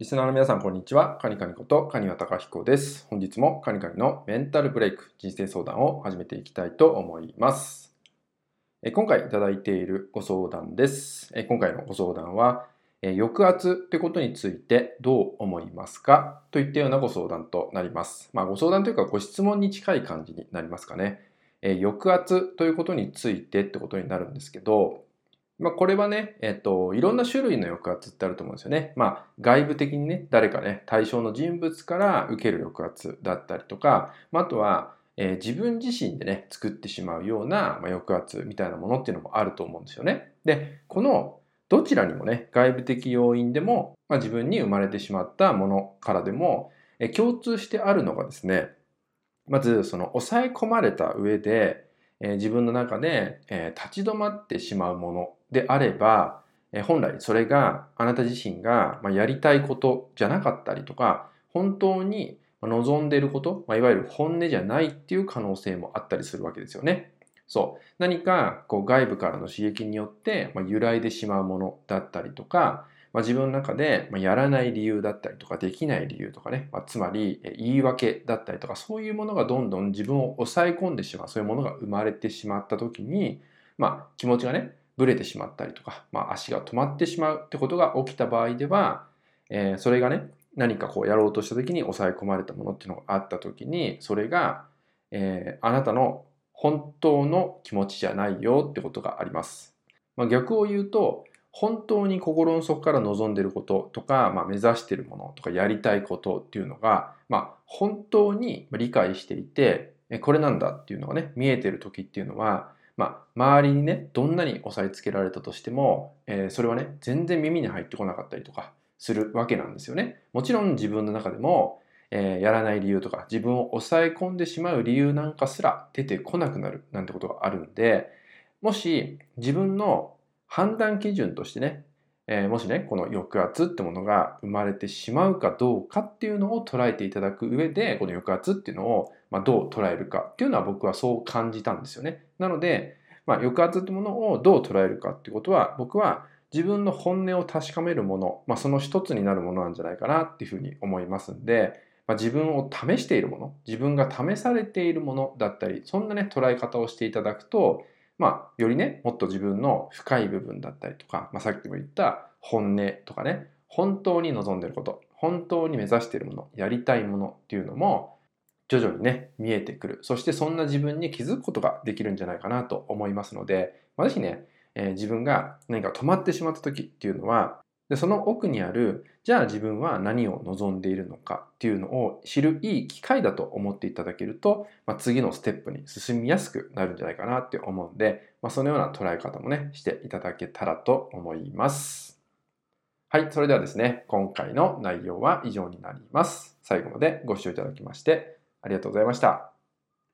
リスナーの皆さん、こんにちは。カニカニことカニワタカヒコです。本日もカニカニのメンタルブレイク人生相談を始めていきたいと思います。え今回いただいているご相談です。え今回のご相談は、え抑圧ってことについてどう思いますか？といったようなご相談となります。まあ、ご相談というかご質問に近い感じになりますかね。え抑圧ということについてってことになるんですけど、まあ、これはね、えっと、いろんな種類の抑圧ってあると思うんですよね。まあ、外部的にね、誰かね、対象の人物から受ける抑圧だったりとか、まあ、あとは、えー、自分自身でね、作ってしまうような、まあ、抑圧みたいなものっていうのもあると思うんですよね。で、このどちらにもね、外部的要因でも、まあ、自分に生まれてしまったものからでも、えー、共通してあるのがですね、まずその抑え込まれた上で、え、自分の中で、え、立ち止まってしまうものであれば、え、本来それがあなた自身が、ま、やりたいことじゃなかったりとか本当に望んでいること、ま、いわゆる本音じゃないっていう可能性もあったりするわけですよね。そう。何かこう外部からの刺激によって、ま、揺らいでしまうものだったりとか、まあ、自分の中でやらない理由だったりとかできない理由とかね、まあ、つまり言い訳だったりとかそういうものがどんどん自分を抑え込んでしまうそういうものが生まれてしまった時に、まあ、気持ちがねぶれてしまったりとか、まあ、足が止まってしまうってことが起きた場合では、えー、それがね何かこうやろうとした時に抑え込まれたものっていうのがあった時にそれが、えー、あなたの本当の気持ちじゃないよってことがあります。まあ、逆を言うと本当に心の底から望んでることとか、まあ、目指してるものとかやりたいことっていうのが、まあ、本当に理解していてこれなんだっていうのがね見えてる時っていうのは、まあ、周りにねどんなに押さえつけられたとしても、えー、それはね全然耳に入ってこなかったりとかするわけなんですよね。もちろん自分の中でも、えー、やらない理由とか自分を抑え込んでしまう理由なんかすら出てこなくなるなんてことがあるんでもし自分の判断基準としてね、えー、もしね、この抑圧ってものが生まれてしまうかどうかっていうのを捉えていただく上で、この抑圧っていうのを、ま、どう捉えるかっていうのは僕はそう感じたんですよね。なので、まあ、抑圧ってものをどう捉えるかっていうことは、僕は自分の本音を確かめるもの、まあ、その一つになるものなんじゃないかなっていうふうに思いますんで、まあ、自分を試しているもの、自分が試されているものだったり、そんなね、捉え方をしていただくと、まあ、よりね、もっと自分の深い部分だったりとか、まあ、さっきも言った本音とかね、本当に望んでること、本当に目指しているもの、やりたいものっていうのも、徐々にね、見えてくる。そしてそんな自分に気づくことができるんじゃないかなと思いますので、まあ、ぜひね、えー、自分が何か止まってしまった時っていうのは、でその奥にあるじゃあ自分は何を望んでいるのかっていうのを知るいい機会だと思っていただけると、まあ、次のステップに進みやすくなるんじゃないかなって思うんで、まあ、そのような捉え方もねしていただけたらと思います。はい、それではですね、今回の内容は以上になります。最後までご視聴いただきましてありがとうございました。